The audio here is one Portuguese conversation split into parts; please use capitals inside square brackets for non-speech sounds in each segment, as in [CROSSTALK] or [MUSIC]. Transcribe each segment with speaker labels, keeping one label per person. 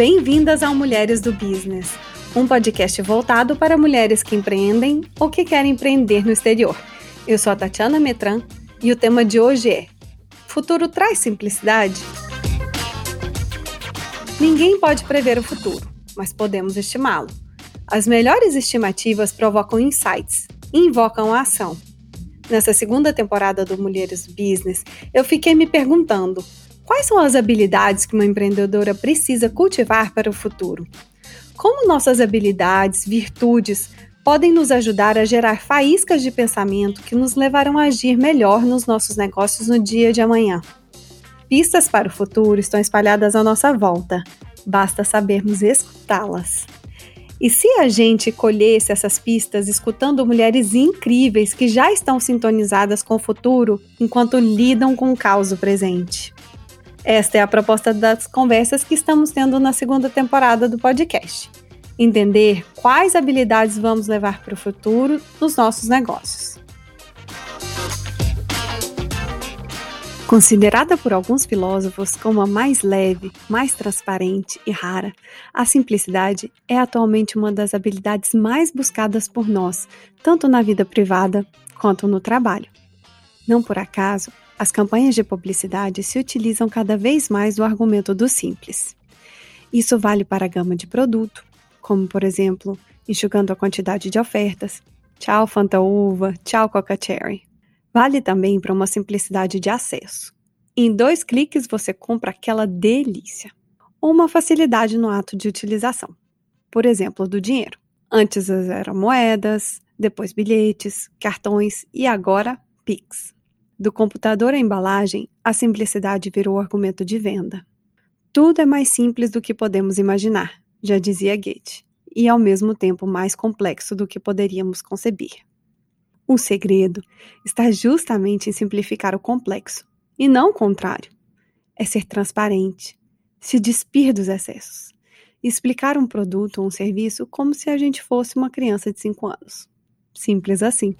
Speaker 1: Bem-vindas ao Mulheres do Business, um podcast voltado para mulheres que empreendem ou que querem empreender no exterior. Eu sou a Tatiana Metran e o tema de hoje é: Futuro traz simplicidade? Ninguém pode prever o futuro, mas podemos estimá-lo. As melhores estimativas provocam insights e invocam a ação. Nessa segunda temporada do Mulheres do Business, eu fiquei me perguntando Quais são as habilidades que uma empreendedora precisa cultivar para o futuro? Como nossas habilidades, virtudes, podem nos ajudar a gerar faíscas de pensamento que nos levarão a agir melhor nos nossos negócios no dia de amanhã? Pistas para o futuro estão espalhadas à nossa volta, basta sabermos escutá-las. E se a gente colhesse essas pistas escutando mulheres incríveis que já estão sintonizadas com o futuro enquanto lidam com o caos presente? Esta é a proposta das conversas que estamos tendo na segunda temporada do podcast. Entender quais habilidades vamos levar para o futuro nos nossos negócios. Considerada por alguns filósofos como a mais leve, mais transparente e rara, a simplicidade é atualmente uma das habilidades mais buscadas por nós, tanto na vida privada quanto no trabalho. Não por acaso, as campanhas de publicidade se utilizam cada vez mais do argumento do simples. Isso vale para a gama de produto, como por exemplo, enxugando a quantidade de ofertas. Tchau Fanta Uva, tchau Coca Cherry. Vale também para uma simplicidade de acesso. Em dois cliques você compra aquela delícia. Ou uma facilidade no ato de utilização. Por exemplo, do dinheiro. Antes eram moedas, depois bilhetes, cartões e agora Pix. Do computador à embalagem, a simplicidade virou argumento de venda. Tudo é mais simples do que podemos imaginar, já dizia Goethe, e ao mesmo tempo mais complexo do que poderíamos conceber. O segredo está justamente em simplificar o complexo, e não o contrário. É ser transparente, se despir dos excessos, explicar um produto ou um serviço como se a gente fosse uma criança de 5 anos. Simples assim.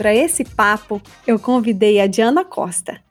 Speaker 1: Para esse papo, eu convidei a Diana Costa.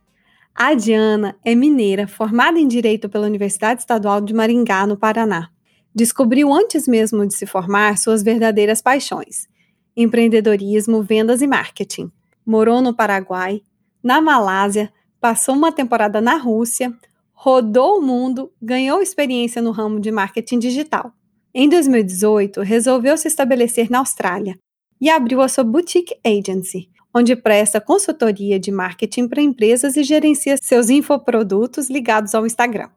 Speaker 1: A Diana é mineira, formada em Direito pela Universidade Estadual de Maringá, no Paraná. Descobriu antes mesmo de se formar suas verdadeiras paixões: empreendedorismo, vendas e marketing. Morou no Paraguai, na Malásia, passou uma temporada na Rússia, rodou o mundo, ganhou experiência no ramo de marketing digital. Em 2018, resolveu se estabelecer na Austrália, e abriu a sua Boutique Agency, onde presta consultoria de marketing para empresas e gerencia seus infoprodutos ligados ao Instagram.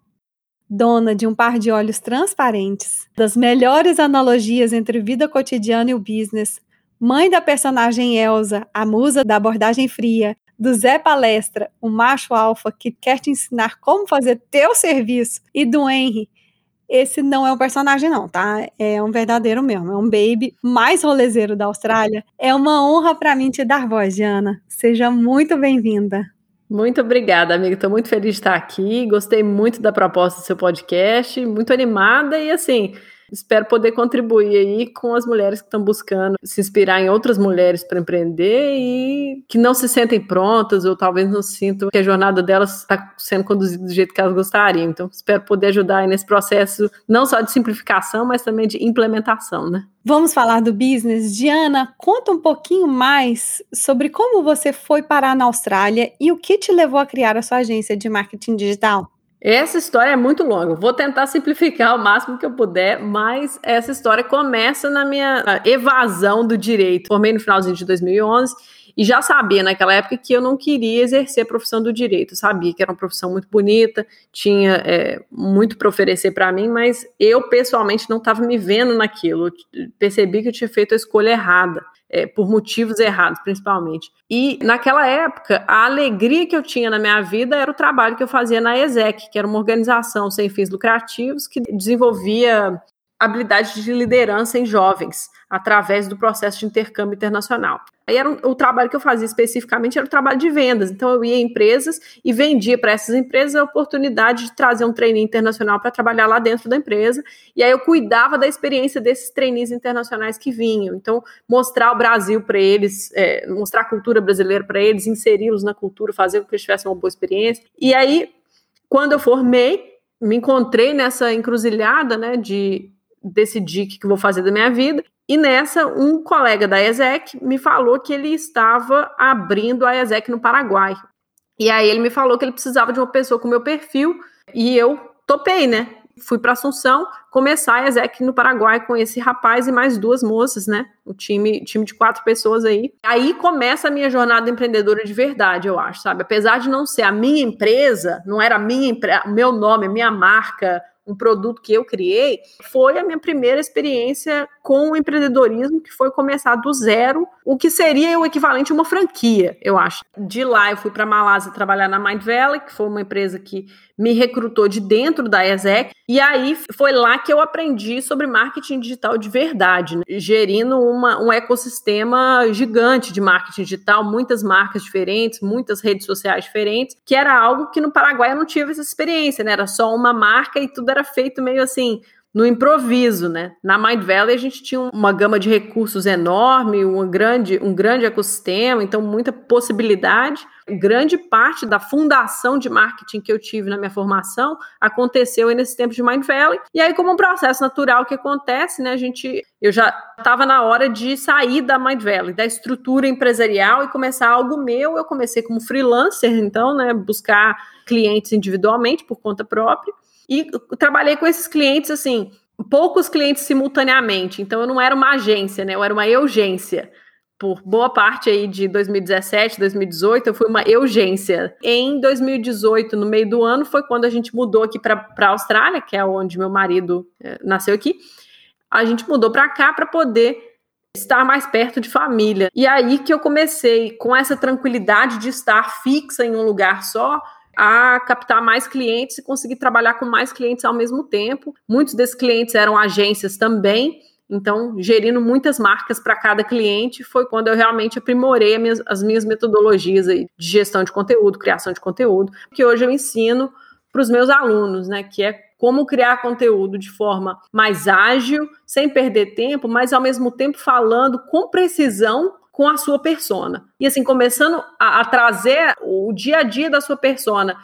Speaker 1: Dona de um par de olhos transparentes, das melhores analogias entre vida cotidiana e o business, mãe da personagem Elsa, a musa da abordagem fria, do Zé Palestra, o macho alfa que quer te ensinar como fazer teu serviço, e do Henry, esse não é um personagem, não, tá? É um verdadeiro mesmo. É um baby mais rolezeiro da Austrália. É uma honra para mim te dar voz, Diana. Seja muito bem-vinda.
Speaker 2: Muito obrigada, amiga. Estou muito feliz de estar aqui. Gostei muito da proposta do seu podcast, muito animada e assim espero poder contribuir aí com as mulheres que estão buscando se inspirar em outras mulheres para empreender e que não se sentem prontas ou talvez não sintam que a jornada delas está sendo conduzida do jeito que elas gostariam. Então, espero poder ajudar aí nesse processo não só de simplificação, mas também de implementação, né?
Speaker 1: Vamos falar do business. Diana, conta um pouquinho mais sobre como você foi parar na Austrália e o que te levou a criar a sua agência de marketing digital.
Speaker 2: Essa história é muito longa. Vou tentar simplificar o máximo que eu puder, mas essa história começa na minha evasão do direito. Formei no finalzinho de 2011 e já sabia naquela época que eu não queria exercer a profissão do direito. Sabia que era uma profissão muito bonita, tinha é, muito para oferecer para mim, mas eu pessoalmente não estava me vendo naquilo. Percebi que eu tinha feito a escolha errada é, por motivos errados, principalmente. E naquela época, a alegria que eu tinha na minha vida era o trabalho que eu fazia na ESEC, que era uma organização sem fins lucrativos que desenvolvia habilidade de liderança em jovens através do processo de intercâmbio internacional. Aí era um, o trabalho que eu fazia especificamente era o trabalho de vendas. Então eu ia em empresas e vendia para essas empresas a oportunidade de trazer um trainee internacional para trabalhar lá dentro da empresa. E aí eu cuidava da experiência desses trainees internacionais que vinham. Então mostrar o Brasil para eles, é, mostrar a cultura brasileira para eles, inseri-los na cultura, fazer com que eles tivessem uma boa experiência. E aí quando eu formei, me encontrei nessa encruzilhada, né, de decidir o que, que vou fazer da minha vida. E nessa, um colega da ESEC me falou que ele estava abrindo a ESEC no Paraguai. E aí ele me falou que ele precisava de uma pessoa com meu perfil e eu topei, né? Fui para Assunção começar a ESEC no Paraguai com esse rapaz e mais duas moças, né? O time, time de quatro pessoas aí. Aí começa a minha jornada empreendedora de verdade, eu acho, sabe? Apesar de não ser a minha empresa, não era a minha meu nome, minha marca, um produto que eu criei, foi a minha primeira experiência com o empreendedorismo, que foi começar do zero, o que seria o equivalente a uma franquia, eu acho. De lá eu fui para Malásia trabalhar na Mind Valley, que foi uma empresa que me recrutou de dentro da ESEC, e aí foi lá que eu aprendi sobre marketing digital de verdade, né? gerindo uma, um ecossistema gigante de marketing digital, muitas marcas diferentes, muitas redes sociais diferentes, que era algo que no Paraguai eu não tive essa experiência, né? Era só uma marca e tudo era feito meio assim, no improviso, né? Na Mind Valley a gente tinha uma gama de recursos enorme, um grande, um grande ecossistema, então muita possibilidade. Grande parte da fundação de marketing que eu tive na minha formação aconteceu nesse tempo de Mind Valley. E aí, como um processo natural que acontece, né? A gente, eu já estava na hora de sair da Mind Valley, da estrutura empresarial e começar algo meu. Eu comecei como freelancer, então, né? Buscar clientes individualmente por conta própria. E trabalhei com esses clientes, assim, poucos clientes simultaneamente. Então, eu não era uma agência, né? Eu era uma urgência. Por boa parte aí de 2017, 2018, eu fui uma urgência. Em 2018, no meio do ano, foi quando a gente mudou aqui para a Austrália, que é onde meu marido é, nasceu aqui. A gente mudou para cá para poder estar mais perto de família. E aí que eu comecei com essa tranquilidade de estar fixa em um lugar só, a captar mais clientes e conseguir trabalhar com mais clientes ao mesmo tempo. Muitos desses clientes eram agências também, então, gerindo muitas marcas para cada cliente foi quando eu realmente aprimorei as minhas, as minhas metodologias aí de gestão de conteúdo, criação de conteúdo, que hoje eu ensino para os meus alunos, né? Que é como criar conteúdo de forma mais ágil, sem perder tempo, mas ao mesmo tempo falando com precisão com a sua persona. E assim, começando a, a trazer o dia a dia da sua persona,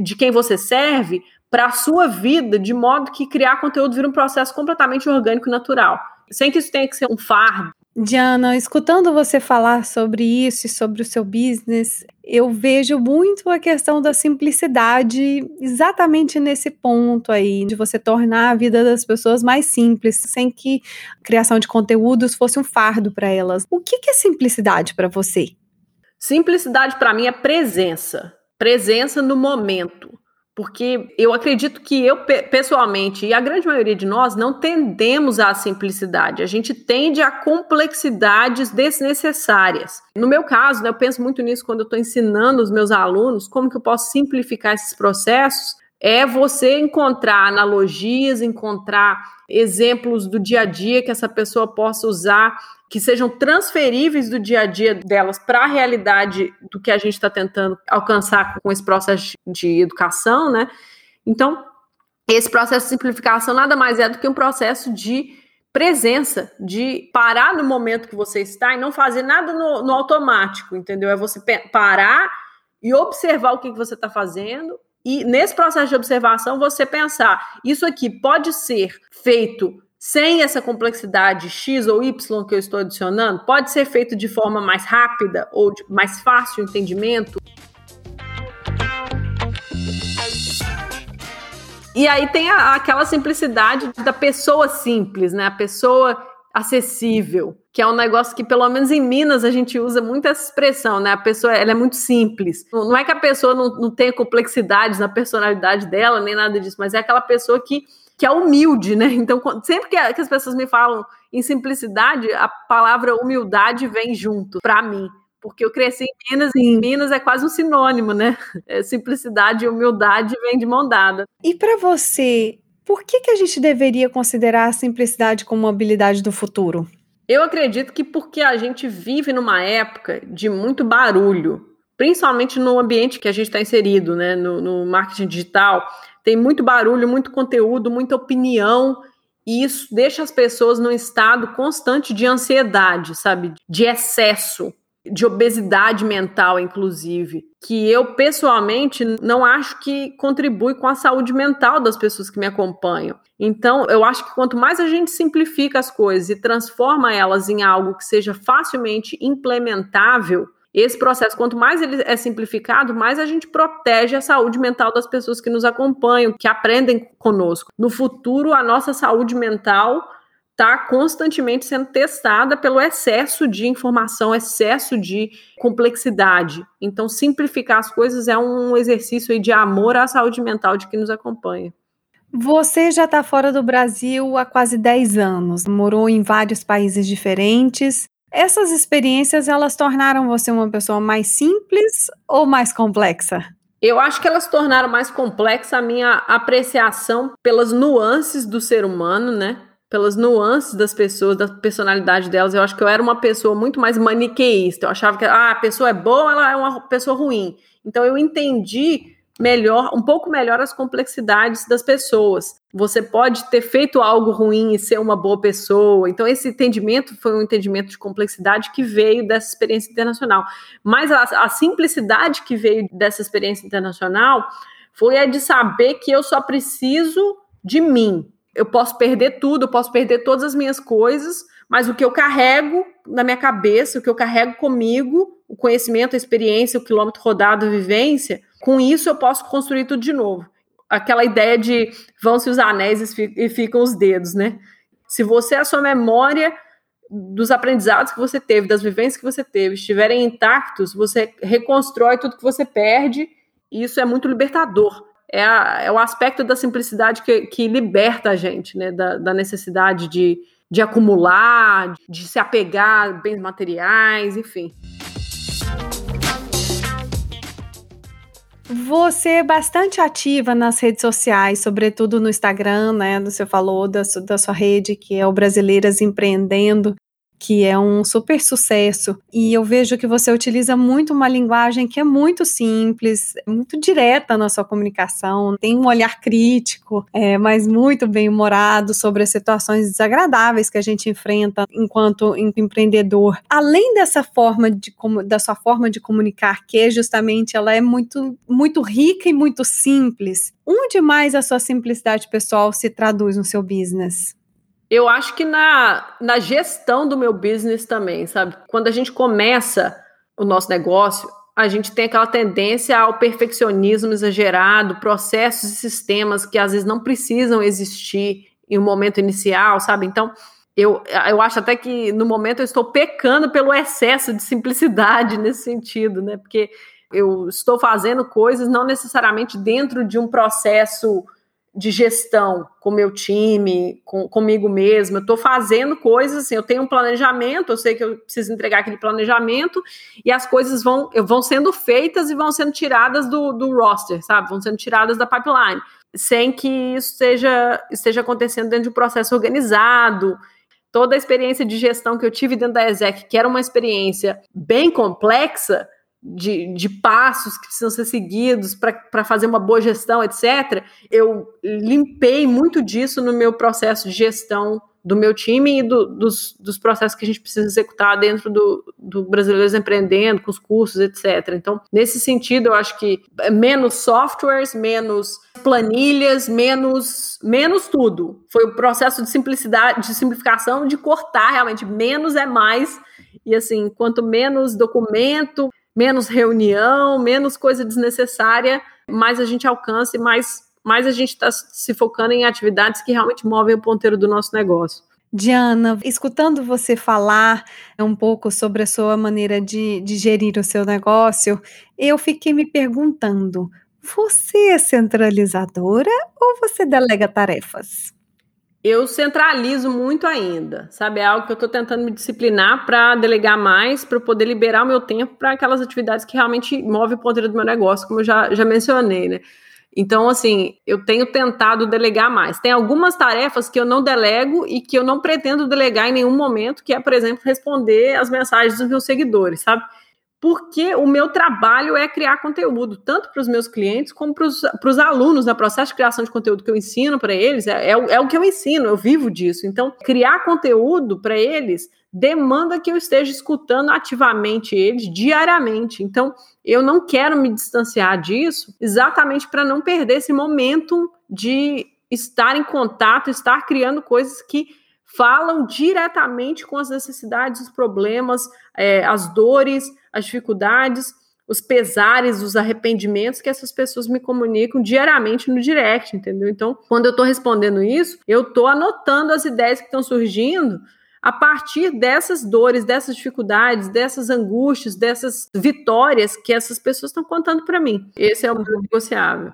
Speaker 2: de quem você serve, para a sua vida, de modo que criar conteúdo vira um processo completamente orgânico e natural. Sem que isso tenha que ser um fardo.
Speaker 1: Diana, escutando você falar sobre isso e sobre o seu business, eu vejo muito a questão da simplicidade exatamente nesse ponto aí, de você tornar a vida das pessoas mais simples, sem que a criação de conteúdos fosse um fardo para elas. O que, que é simplicidade para você?
Speaker 2: Simplicidade para mim é presença. Presença no momento. Porque eu acredito que eu, pessoalmente, e a grande maioria de nós, não tendemos à simplicidade. A gente tende a complexidades desnecessárias. No meu caso, né, eu penso muito nisso quando eu estou ensinando os meus alunos como que eu posso simplificar esses processos. É você encontrar analogias, encontrar exemplos do dia a dia que essa pessoa possa usar que sejam transferíveis do dia a dia delas para a realidade do que a gente está tentando alcançar com esse processo de educação, né? Então, esse processo de simplificação nada mais é do que um processo de presença, de parar no momento que você está e não fazer nada no, no automático, entendeu? É você parar e observar o que, que você está fazendo e nesse processo de observação você pensar, isso aqui pode ser feito sem essa complexidade X ou Y que eu estou adicionando, pode ser feito de forma mais rápida ou mais fácil entendimento. E aí tem a, aquela simplicidade da pessoa simples, né? A pessoa acessível, que é um negócio que, pelo menos em Minas, a gente usa muito essa expressão, né? A pessoa ela é muito simples. Não é que a pessoa não, não tenha complexidades na personalidade dela, nem nada disso, mas é aquela pessoa que que é humilde, né? [LAUGHS] Então, sempre que, as pessoas me falam em simplicidade, a palavra humildade vem junto para mim. Porque eu cresci em Minas e em Minas é quase um sinônimo, né? [LAUGHS] É, simplicidade e humildade vem de mão dada.
Speaker 1: E para você, Por que, que a gente deveria considerar a simplicidade como uma habilidade do futuro?
Speaker 2: Eu acredito que porque a gente vive numa época de muito barulho, principalmente no ambiente que a gente está inserido, né? No, no, marketing digital, tem muito barulho, muito conteúdo, muita opinião, e isso deixa as pessoas num estado constante de ansiedade, sabe? De excesso de obesidade mental, inclusive, que eu pessoalmente não acho que contribui com a saúde mental das pessoas que me acompanham. Então, eu acho que quanto mais a gente simplifica as coisas e transforma elas em algo que seja facilmente implementável, esse processo, quanto mais ele é simplificado, mais a gente protege a saúde mental das pessoas que nos acompanham, que aprendem conosco. No futuro, a nossa saúde mental está constantemente sendo testada pelo excesso de informação, excesso de complexidade. Então, simplificar as coisas é um exercício de amor à saúde mental de quem nos acompanha.
Speaker 1: Você já está fora do Brasil há quase 10 anos, morou em vários países diferentes. Essas experiências, elas tornaram você uma pessoa mais simples ou mais complexa?
Speaker 2: Eu acho que elas tornaram mais complexa a minha apreciação pelas nuances do ser humano, né? Pelas nuances das pessoas, da personalidade delas. Eu acho que eu era uma pessoa muito mais maniqueísta. Eu achava que ah, a pessoa é boa, ela é uma pessoa ruim. Então eu entendi melhor, um pouco melhor as complexidades das pessoas. Você pode ter feito algo ruim e ser uma boa pessoa. Então esse entendimento foi um entendimento de complexidade que veio dessa experiência internacional. Mas a, a simplicidade que veio dessa experiência internacional foi a de saber que eu só preciso de mim, eu posso perder tudo, eu posso perder todas as minhas coisas, mas o que eu carrego na minha cabeça, o que eu carrego comigo, o conhecimento, a experiência, o quilômetro rodado, a vivência, com isso eu posso construir tudo de novo. Aquela ideia de vão-se os anéis e ficam os dedos, né? Se você, a sua memória dos aprendizados que você teve, das vivências que você teve, estiverem intactos, você reconstrói tudo que você perde, e isso é muito libertador é, a, é o aspecto da simplicidade que, que liberta a gente, né? Da, da necessidade de, de acumular, de se apegar a bens materiais, enfim.
Speaker 1: Você é bastante ativa nas redes sociais, sobretudo no Instagram, né? Você falou da, da sua rede, que é o Brasileiras Empreendendo que é um super sucesso. E eu vejo que você utiliza muito uma linguagem que é muito simples, muito direta na sua comunicação, tem um olhar crítico, é, mas muito bem humorado sobre as situações desagradáveis que a gente enfrenta enquanto empreendedor. Além dessa forma de da sua forma de comunicar, que é justamente ela é muito muito rica e muito simples. Onde mais a sua simplicidade pessoal se traduz no seu business?
Speaker 2: Eu acho que na, na gestão do meu business também, sabe? Quando a gente começa o nosso negócio, a gente tem aquela tendência ao perfeccionismo exagerado, processos e sistemas que às vezes não precisam existir em um momento inicial, sabe? Então, eu, eu acho até que no momento eu estou pecando pelo excesso de simplicidade [LAUGHS] nesse sentido, né? Porque eu estou fazendo coisas não necessariamente dentro de um processo de gestão com meu time, com, comigo mesma. Eu estou fazendo coisas assim, eu tenho um planejamento, eu sei que eu preciso entregar aquele planejamento, e as coisas vão, vão sendo feitas e vão sendo tiradas do, do roster, sabe? Vão sendo tiradas da pipeline, sem que isso esteja, esteja acontecendo dentro de um processo organizado. Toda a experiência de gestão que eu tive dentro da ESEC, que era uma experiência bem complexa, de, de passos que precisam ser seguidos para fazer uma boa gestão, etc., eu limpei muito disso no meu processo de gestão do meu time e do, dos, dos processos que a gente precisa executar dentro do, do Brasileiros Empreendendo, com os cursos, etc. Então, nesse sentido, eu acho que menos softwares, menos planilhas, menos, menos tudo. Foi o processo de simplicidade, de simplificação, de cortar realmente. Menos é mais. E assim, quanto menos documento, menos reunião, menos coisa desnecessária, mais a gente alcança e mais, mais a gente está se focando em atividades que realmente movem o ponteiro do nosso negócio.
Speaker 1: Diana, escutando você falar um pouco sobre a sua maneira de, de gerir o seu negócio, eu fiquei me perguntando: você é centralizadora ou você delega tarefas?
Speaker 2: Eu centralizo muito ainda, sabe? É algo que eu estou tentando me disciplinar para delegar mais, para poder liberar o meu tempo para aquelas atividades que realmente movem o ponteiro do meu negócio, como eu já, já mencionei, né? Então, assim, eu tenho tentado delegar mais. Tem algumas tarefas que eu não delego e que eu não pretendo delegar em nenhum momento, que é, por exemplo, responder as mensagens dos meus seguidores, sabe? Porque o meu trabalho é criar conteúdo, tanto para os meus clientes como para os alunos, no processo de criação de conteúdo que eu ensino para eles, é, é, é o que eu ensino, eu vivo disso. Então, criar conteúdo para eles demanda que eu esteja escutando ativamente eles diariamente. Então, eu não quero me distanciar disso exatamente para não perder esse momento de estar em contato, estar criando coisas que falam diretamente com as necessidades, os problemas, é, as dores, as dificuldades, os pesares, os arrependimentos que essas pessoas me comunicam diariamente no direct, entendeu? Então, quando eu estou respondendo isso, eu estou anotando as ideias que estão surgindo a partir dessas dores, dessas dificuldades, dessas angústias, dessas vitórias que essas pessoas estão contando para mim. Esse é o meu negociável.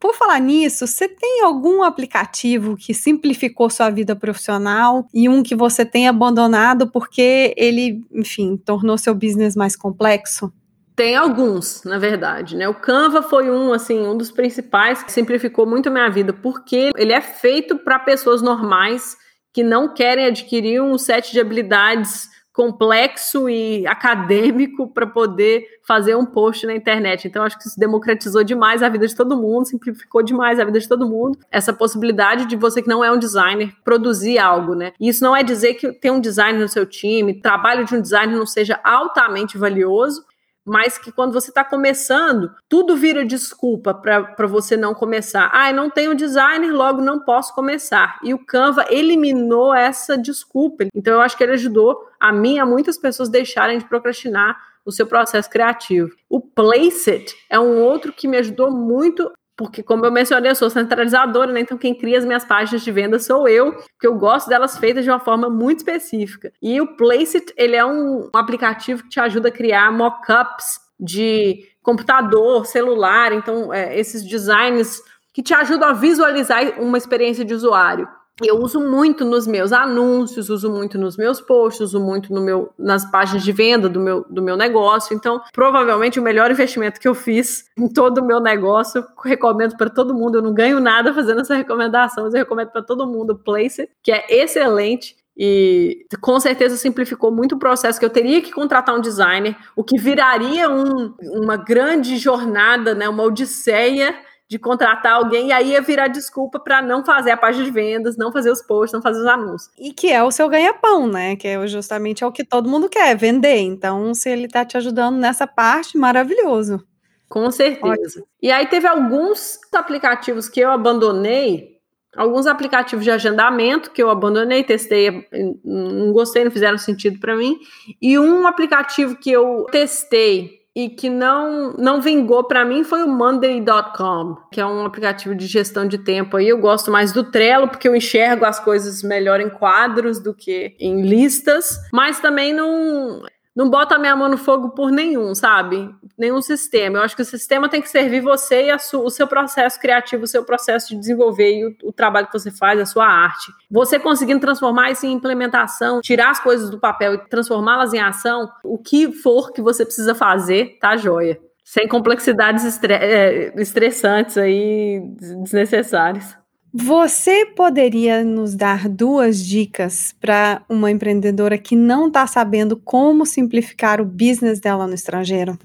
Speaker 1: Por falar nisso, você tem algum aplicativo que simplificou sua vida profissional e um que você tem abandonado porque ele, enfim, tornou seu business mais complexo?
Speaker 2: Tem alguns, na verdade, né? O Canva foi um, assim, um dos principais que simplificou muito a minha vida, porque ele é feito para pessoas normais que não querem adquirir um set de habilidades complexo e acadêmico para poder fazer um post na internet. Então, acho que isso democratizou demais a vida de todo mundo, simplificou demais a vida de todo mundo. Essa possibilidade de você que não é um designer produzir algo, né? E isso não é dizer que ter um designer no seu time, trabalho de um designer não seja altamente valioso, mas que quando você está começando, tudo vira desculpa para você não começar. Ah, eu não tenho designer, logo não posso começar. E o Canva eliminou essa desculpa. Então eu acho que ele ajudou a mim e a muitas pessoas deixarem de procrastinar o seu processo criativo. O Placeit é um outro que me ajudou muito porque como eu mencionei, eu sou centralizadora, né? Então quem cria as minhas páginas de venda sou eu, porque eu gosto delas feitas de uma forma muito específica. E o Placeit, ele é um, um aplicativo que te ajuda a criar mockups de computador, celular, então é, esses designs que te ajudam a visualizar uma experiência de usuário eu uso muito nos meus anúncios, uso muito nos meus posts, uso muito no meu, nas páginas de venda do meu, do meu negócio. Então, provavelmente o melhor investimento que eu fiz em todo o meu negócio, recomendo para todo mundo. Eu não ganho nada fazendo essa recomendação, mas eu recomendo para todo mundo o Place, que é excelente. E com certeza simplificou muito o processo que eu teria que contratar um designer, o que viraria um, uma grande jornada, né, uma odisseia de contratar alguém e aí ia virar desculpa para não fazer a página de vendas, não fazer os posts, não fazer os anúncios.
Speaker 1: E que é o seu ganha-pão, né? Que é justamente é o que todo mundo quer, vender. Então, se ele tá te ajudando nessa parte, maravilhoso.
Speaker 2: Com certeza. Ótimo. E aí teve alguns aplicativos que eu abandonei, alguns aplicativos de agendamento que eu abandonei, testei, não gostei, não fizeram sentido para mim, e um aplicativo que eu testei e que não não vingou para mim foi o Monday.com, que é um aplicativo de gestão de tempo. Aí eu gosto mais do Trello porque eu enxergo as coisas melhor em quadros do que em listas, mas também não não bota a minha mão no fogo por nenhum, sabe? Nenhum sistema. Eu acho que o sistema tem que servir você e o seu processo criativo, o seu processo de desenvolver e o, o, trabalho que você faz, a sua arte. Você conseguindo transformar isso em implementação, tirar as coisas do papel e transformá-las em ação, o que for que você precisa fazer, tá joia. Sem complexidades é, estressantes aí, desnecessárias.
Speaker 1: Você poderia nos dar duas dicas para uma empreendedora que não está sabendo como simplificar o business dela no estrangeiro?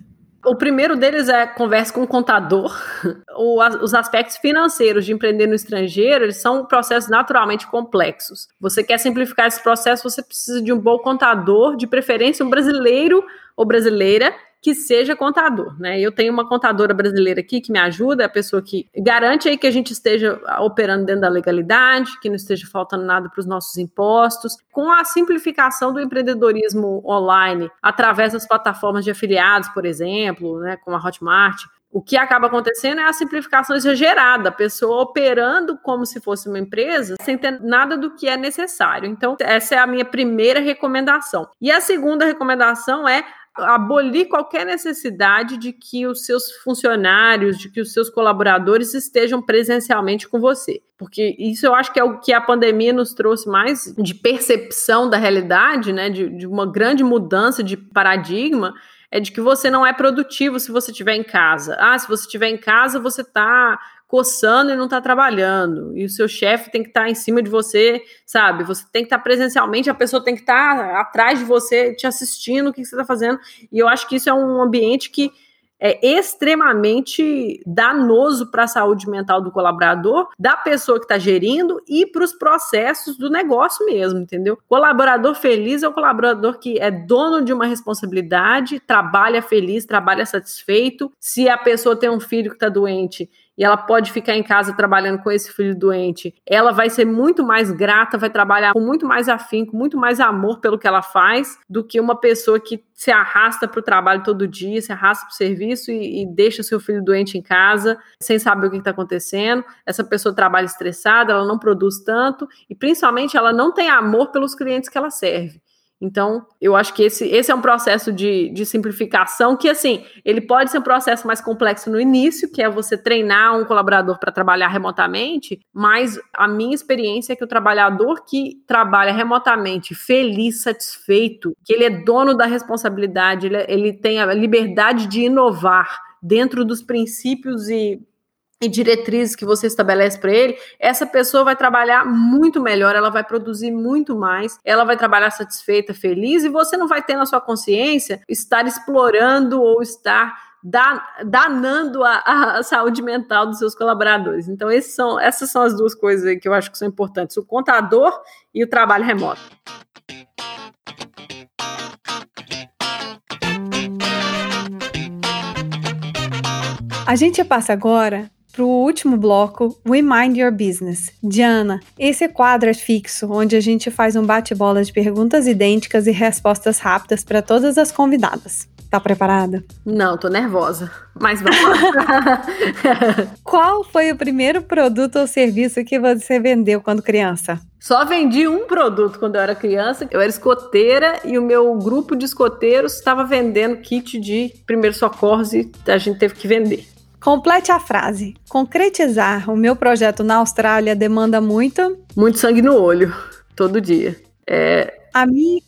Speaker 2: O primeiro deles é converse com o contador. [LAUGHS] O, os aspectos financeiros de empreender no estrangeiro, eles são processos naturalmente complexos. Você quer simplificar esse processo, você precisa de um bom contador, de preferência um brasileiro ou brasileira que seja contador, né? Eu tenho uma contadora brasileira aqui que me ajuda, é a pessoa que garante aí que a gente esteja operando dentro da legalidade, que não esteja faltando nada para os nossos impostos, com a simplificação do empreendedorismo online através das plataformas de afiliados, por exemplo, né, como a Hotmart. O que acaba acontecendo é a simplificação exagerada, a pessoa operando como se fosse uma empresa, sem ter nada do que é necessário. Então, essa é a minha primeira recomendação. E a segunda recomendação é abolir qualquer necessidade de que os seus funcionários, de que os seus colaboradores estejam presencialmente com você. Porque isso eu acho que é o que a pandemia nos trouxe mais de percepção da realidade, né? De, de uma grande mudança de paradigma é de que você não é produtivo se você estiver em casa. Ah, se você estiver em casa, você está coçando e não está trabalhando. E o seu chefe tem que estar tá em cima de você, sabe? Você tem que estar tá presencialmente, a pessoa tem que estar tá atrás de você, te assistindo, o que você está fazendo. E eu acho que isso é um ambiente que é extremamente danoso para a saúde mental do colaborador, da pessoa que está gerindo e para os processos do negócio mesmo, entendeu? Colaborador feliz é o colaborador que é dono de uma responsabilidade, trabalha feliz, trabalha satisfeito. Se a pessoa tem um filho que está doente, e ela pode ficar em casa trabalhando com esse filho doente, ela vai ser muito mais grata, vai trabalhar com muito mais afinco, muito mais amor pelo que ela faz, do que uma pessoa que se arrasta para o trabalho todo dia, se arrasta para o serviço e, e, deixa seu filho doente em casa, sem saber o que está acontecendo. Essa pessoa trabalha estressada, ela não produz tanto e, principalmente, ela não tem amor pelos clientes que ela serve. Então, eu acho que esse, esse é um processo de, de simplificação que, assim, ele pode ser um processo mais complexo no início, que é você treinar um colaborador para trabalhar remotamente, mas a minha experiência é que o trabalhador que trabalha remotamente, feliz, satisfeito, que ele é dono da responsabilidade, ele, ele tem a liberdade de inovar dentro dos princípios e e diretrizes que você estabelece para ele, essa pessoa vai trabalhar muito melhor, ela vai produzir muito mais, ela vai trabalhar satisfeita, feliz, e você não vai ter na sua consciência estar explorando ou estar danando a, a, saúde mental dos seus colaboradores. Então, são, essas são as duas coisas que eu acho que são importantes: o contador e o trabalho remoto.
Speaker 1: A gente passa agora para o último bloco, We Mind Your Business. Diana, esse quadro é fixo, onde a gente faz um bate-bola de perguntas idênticas e respostas rápidas para todas as convidadas. Tá preparada?
Speaker 2: Não, tô nervosa. Mas vamos lá. [LAUGHS]
Speaker 1: Qual foi o primeiro produto ou serviço que você vendeu quando criança?
Speaker 2: Só vendi um produto quando eu era criança. Eu era escoteira e o meu grupo de escoteiros estava vendendo kit de primeiros socorros e a gente teve que vender.
Speaker 1: Complete a frase. Concretizar o meu projeto na Austrália demanda muito.
Speaker 2: Muito sangue no olho, todo dia. É...
Speaker 1: A mim.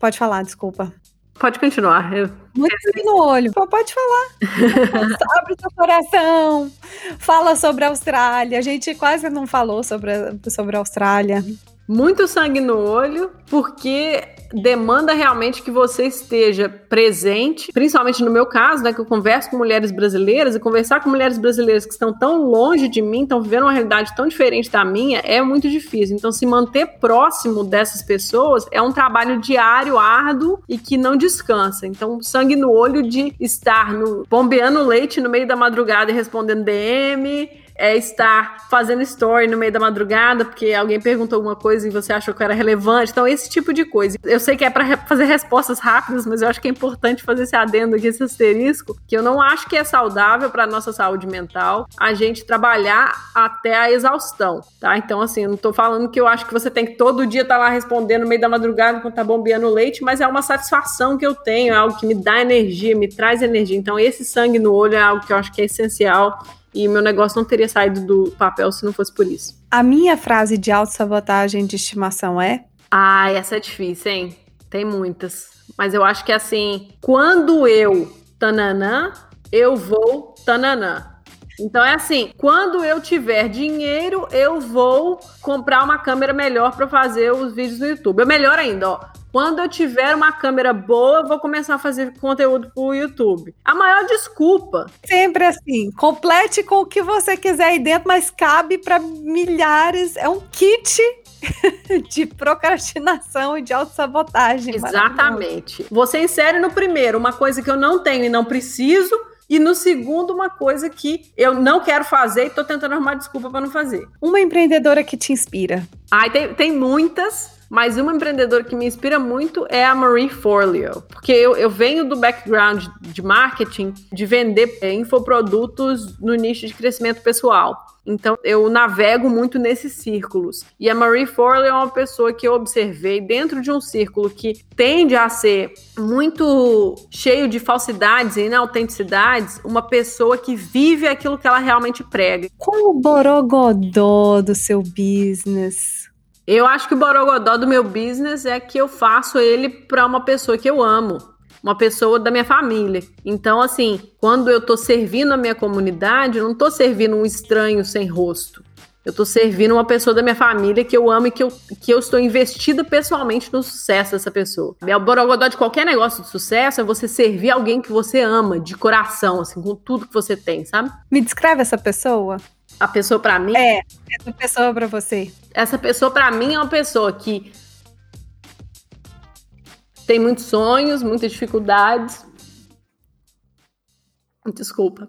Speaker 1: Pode falar, desculpa.
Speaker 2: Pode continuar. Eu...
Speaker 1: Muito sangue no olho. Pode falar. [LAUGHS] Abre seu coração. Fala sobre a Austrália. A gente quase não falou sobre a, sobre a Austrália.
Speaker 2: Muito sangue no olho, porque demanda realmente que você esteja presente, principalmente no meu caso, né, que eu converso com mulheres brasileiras e conversar com mulheres brasileiras que estão tão longe de mim, estão vivendo uma realidade tão diferente da minha, é muito difícil. Então, se manter próximo dessas pessoas é um trabalho diário, árduo e que não descansa. Então, sangue no olho de estar no bombeando leite no meio da madrugada e respondendo DM, é estar fazendo story no meio da madrugada porque alguém perguntou alguma coisa e você achou que era relevante. Então, esse tipo de coisa. Eu sei que é para fazer respostas rápidas, mas eu acho que é importante fazer esse adendo aqui, esse asterisco, que eu não acho que é saudável para nossa saúde mental a gente trabalhar até a exaustão, tá? Então, assim, eu não tô falando que eu acho que você tem que todo dia estar tá lá respondendo no meio da madrugada enquanto tá bombeando leite, mas é uma satisfação que eu tenho, é algo que me dá energia, me traz energia. Então, esse sangue no olho é algo que eu acho que é essencial e meu negócio não teria saído do papel se não fosse por isso.
Speaker 1: A minha frase de autossabotagem de estimação é?
Speaker 2: Ah, essa é difícil, hein? Tem muitas. Mas eu acho que assim, quando eu tananã, eu vou tananã. Então é assim, quando eu tiver dinheiro, eu vou comprar uma câmera melhor para fazer os vídeos no YouTube. É melhor ainda, ó. Quando eu tiver uma câmera boa, eu vou começar a fazer conteúdo pro YouTube. A maior desculpa.
Speaker 1: Sempre assim, complete com o que você quiser aí dentro, mas cabe para milhares. É um kit [LAUGHS] de procrastinação e de autossabotagem.
Speaker 2: Exatamente. Você insere no primeiro uma coisa que eu não tenho e não preciso, e no segundo, uma coisa que eu não quero fazer e tô tentando arrumar desculpa para não fazer.
Speaker 1: Uma empreendedora que te inspira.
Speaker 2: Ai, tem, tem muitas. Mas uma empreendedora que me inspira muito é a Marie Forleo, porque eu, eu venho do background de marketing, de vender infoprodutos no nicho de crescimento pessoal. Então eu navego muito nesses círculos. E a Marie Forleo é uma pessoa que eu observei dentro de um círculo que tende a ser muito cheio de falsidades e inautenticidades, uma pessoa que vive aquilo que ela realmente prega.
Speaker 1: Qual o borogodó do seu business?
Speaker 2: Eu acho que o borogodó do meu business é que eu faço ele para uma pessoa que eu amo. uma pessoa da minha família. Então, assim, quando eu tô servindo a minha comunidade, eu não tô servindo um estranho sem rosto. Eu tô servindo uma pessoa da minha família que eu amo e que eu, que eu estou investida pessoalmente no sucesso dessa pessoa. É o borogodó de qualquer negócio de sucesso é você servir alguém que você ama, de coração, assim, com tudo que você tem, sabe?
Speaker 1: Me descreve essa pessoa.
Speaker 2: A pessoa para mim?
Speaker 1: É, essa pessoa para você.
Speaker 2: Essa pessoa para mim é uma pessoa que tem muitos sonhos, muitas dificuldades. Desculpa.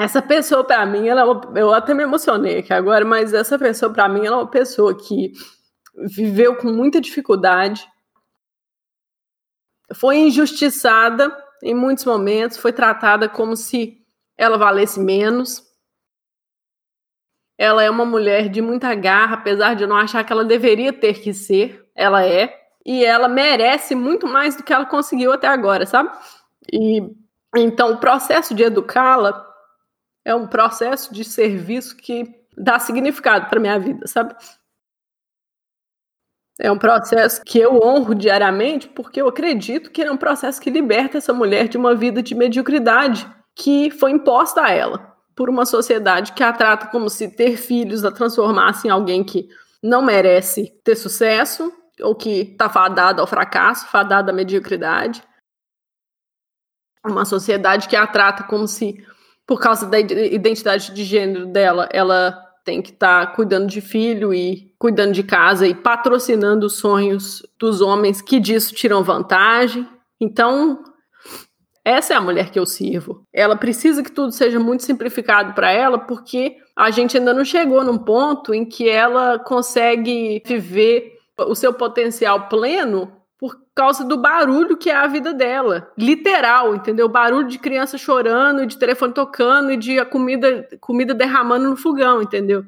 Speaker 2: Essa pessoa, para mim, ela, é eu até me emocionei aqui agora, mas essa pessoa, para mim, ela é uma pessoa que viveu com muita dificuldade, foi injustiçada em muitos momentos, foi tratada como se ela valesse menos. Ela é uma mulher de muita garra, apesar de eu não achar que ela deveria ter que ser, ela é. E ela merece muito mais do que ela conseguiu até agora, sabe? E então o processo de educá-la é um processo de serviço que dá significado para minha vida, sabe? É um processo que eu honro diariamente porque eu acredito que é um processo que liberta essa mulher de uma vida de mediocridade que foi imposta a ela por uma sociedade que a trata como se ter filhos a transformasse em alguém que não merece ter sucesso ou que está fadado ao fracasso, fadado à mediocridade. Uma sociedade que a trata como se, por causa da identidade de gênero dela, ela tem que estar tá cuidando de filho e cuidando de casa e patrocinando os sonhos dos homens que disso tiram vantagem. Então, essa é a mulher que eu sirvo. Ela precisa que tudo seja muito simplificado para ela, porque a gente ainda não chegou num ponto em que ela consegue viver o seu potencial pleno causa do barulho que é a vida dela. Literal, entendeu? Barulho de criança chorando, de telefone tocando e de a comida, comida derramando no fogão, entendeu?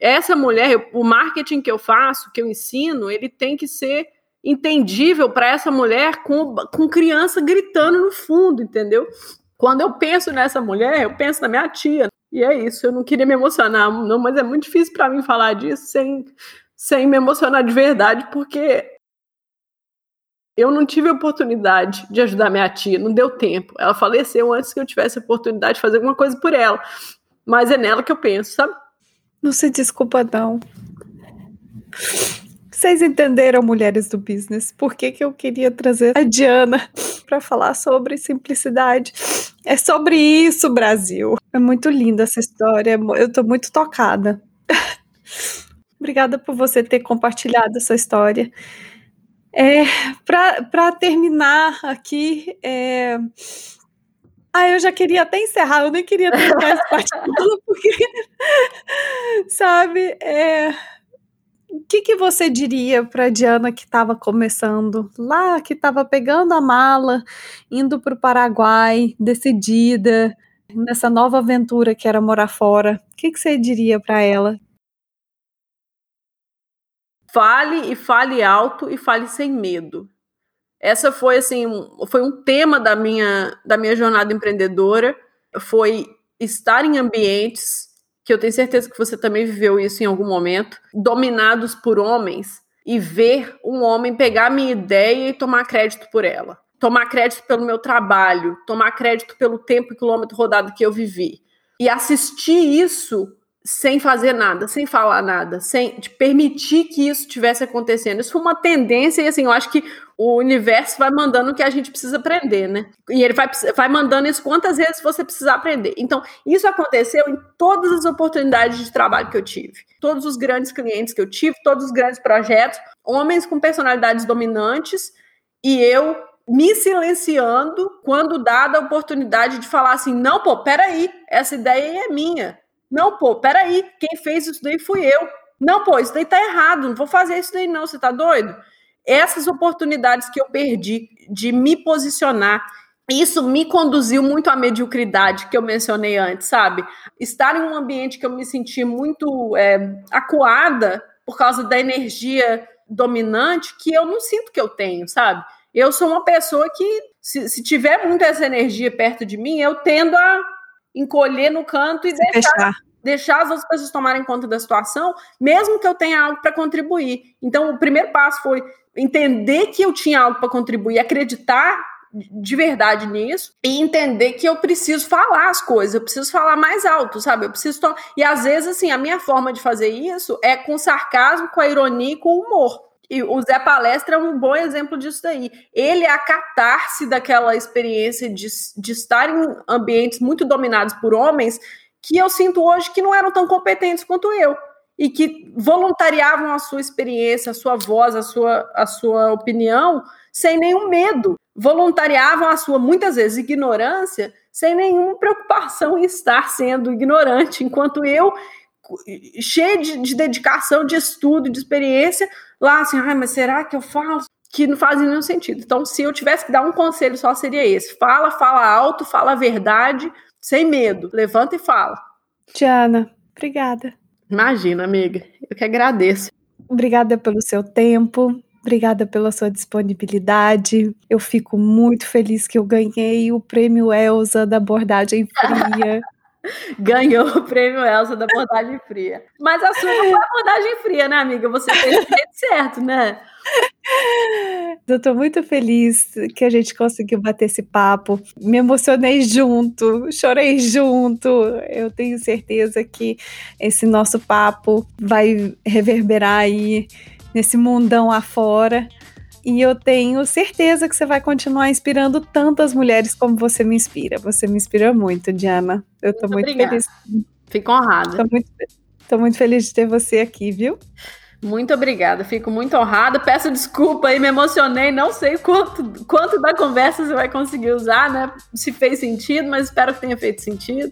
Speaker 2: Essa mulher, o marketing que eu faço, que eu ensino, ele tem que ser entendível para essa mulher com, com criança gritando no fundo, entendeu? Quando eu penso nessa mulher, eu penso na minha tia. E é isso, eu não queria me emocionar, não, mas é muito difícil para mim falar disso sem, sem me emocionar de verdade, porque eu não tive a oportunidade de ajudar minha tia, não deu tempo. Ela faleceu antes que eu tivesse a oportunidade de fazer alguma coisa por ela. Mas é nela que eu penso, sabe?
Speaker 1: Não se desculpa, não. Vocês entenderam, mulheres do business, por que, que eu queria trazer a Diana para falar sobre simplicidade? É sobre isso, Brasil. É muito linda essa história, eu estou muito tocada. [LAUGHS] Obrigada por você ter compartilhado essa história. É, para terminar aqui, é... Ah, eu já queria até encerrar, eu nem queria terminar essa parte toda, porque, sabe, é o que, que você diria para Diana que estava começando lá, que estava pegando a mala, indo para o Paraguai, decidida nessa nova aventura que era morar fora? O que, que você diria para ela?
Speaker 2: Fale e fale alto e fale sem medo. Essa foi assim, foi um tema da minha da minha jornada empreendedora, foi estar em ambientes que eu tenho certeza que você também viveu isso em algum momento, dominados por homens e ver um homem pegar a minha ideia e tomar crédito por ela. Tomar crédito pelo meu trabalho, tomar crédito pelo tempo e quilômetro rodado que eu vivi. E assistir isso sem fazer nada, sem falar nada, sem permitir que isso tivesse acontecendo. Isso foi uma tendência, e assim, eu acho que o universo vai mandando o que a gente precisa aprender, né? E ele vai, vai mandando isso quantas vezes você precisar aprender. Então, isso aconteceu em todas as oportunidades de trabalho que eu tive. Todos os grandes clientes que eu tive, todos os grandes projetos, homens com personalidades dominantes, e eu me silenciando quando dada a oportunidade de falar assim: não, pô, peraí, essa ideia é minha não, pô, peraí, quem fez isso daí fui eu. Não, pô, isso daí tá errado, não vou fazer isso daí não, você tá doido? Essas oportunidades que eu perdi de me posicionar, isso me conduziu muito à mediocridade que eu mencionei antes, sabe? Estar em um ambiente que eu me senti muito é, acuada por causa da energia dominante que eu não sinto que eu tenho, sabe? Eu sou uma pessoa que, se, se tiver muito essa energia perto de mim, eu tendo a encolher no canto e Se deixar. Fechar. deixar as outras pessoas tomarem conta da situação, mesmo que eu tenha algo para contribuir. Então, o primeiro passo foi entender que eu tinha algo para contribuir, acreditar de verdade nisso e entender que eu preciso falar as coisas, eu preciso falar mais alto, sabe? Eu preciso to... e às vezes assim, a minha forma de fazer isso é com sarcasmo, com a ironia e com o humor. E o Zé Palestra é um bom exemplo disso daí. Ele é a catarse daquela experiência de, de estar em ambientes muito dominados por homens que eu sinto hoje que não eram tão competentes quanto eu e que voluntariavam a sua experiência, a sua voz, a sua, a sua opinião sem nenhum medo voluntariavam a sua, muitas vezes, ignorância, sem nenhuma preocupação em estar sendo ignorante, enquanto eu, cheio de, de dedicação, de estudo, de experiência, lá assim, ai, mas será que eu falo? Que não faz nenhum sentido. Então, se eu tivesse que dar um conselho só, seria esse: fala, fala alto, fala a verdade, sem medo, levanta e fala.
Speaker 1: Tiana, obrigada.
Speaker 2: Imagina, amiga, eu que agradeço.
Speaker 1: Obrigada pelo seu tempo, Obrigada pela sua disponibilidade. Eu fico muito feliz que eu ganhei o prêmio Elsa da abordagem fria. [LAUGHS]
Speaker 2: Ganhou o prêmio Elsa da abordagem fria. Mas a sua não foi abordagem fria, né, amiga? Você fez o certo, né?
Speaker 1: Eu tô muito feliz que a gente conseguiu bater esse papo. Me emocionei junto, chorei junto. Eu tenho certeza que esse nosso papo vai reverberar aí nesse mundão afora. E eu tenho certeza que você vai continuar inspirando tantas mulheres como você me inspira. Você me inspira muito, Diana. Eu tô muito, muito feliz.
Speaker 2: Fico honrada.
Speaker 1: Tô muito, tô muito feliz de ter você aqui, viu?
Speaker 2: Muito obrigada, fico muito honrada. Peço desculpa aí, me emocionei. Não sei quanto, quanto da conversa você vai conseguir usar, né? Se fez sentido, mas espero que tenha feito sentido.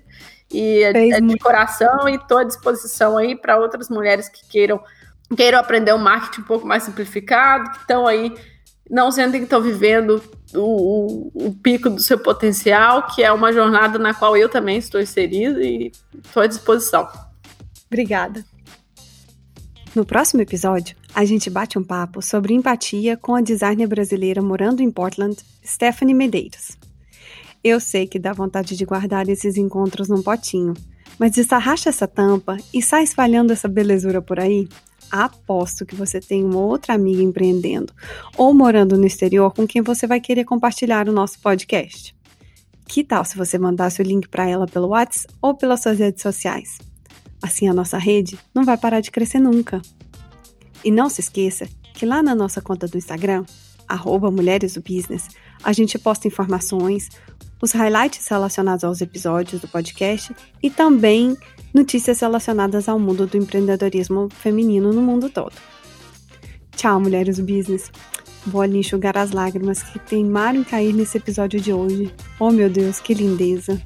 Speaker 2: E é, é de coração e estou à disposição aí para outras mulheres que queiram queiram aprender um marketing um pouco mais simplificado, que estão aí, não sentem que estão vivendo o, o, o, pico do seu potencial, que é uma jornada na qual eu também estou inserida e estou à disposição.
Speaker 1: Obrigada. No próximo episódio, a gente bate um papo sobre empatia com a designer brasileira morando em Portland, Stephanie Medeiros. Eu sei que dá vontade de guardar esses encontros num potinho, mas desarracha essa tampa e sai espalhando essa belezura por aí aposto que você tem uma outra amiga empreendendo ou morando no exterior com quem você vai querer compartilhar o nosso podcast. Que tal se você mandasse o link para ela pelo WhatsApp ou pelas suas redes sociais? Assim a nossa rede não vai parar de crescer nunca. E não se esqueça que lá na nossa conta do Instagram, arroba Mulheres do Business, a gente posta informações, os highlights relacionados aos episódios do podcast e também notícias relacionadas ao mundo do empreendedorismo feminino no mundo todo. Tchau, mulheres do business. Vou ali enxugar as lágrimas que teimaram em cair nesse episódio de hoje. Oh meu Deus, que lindeza!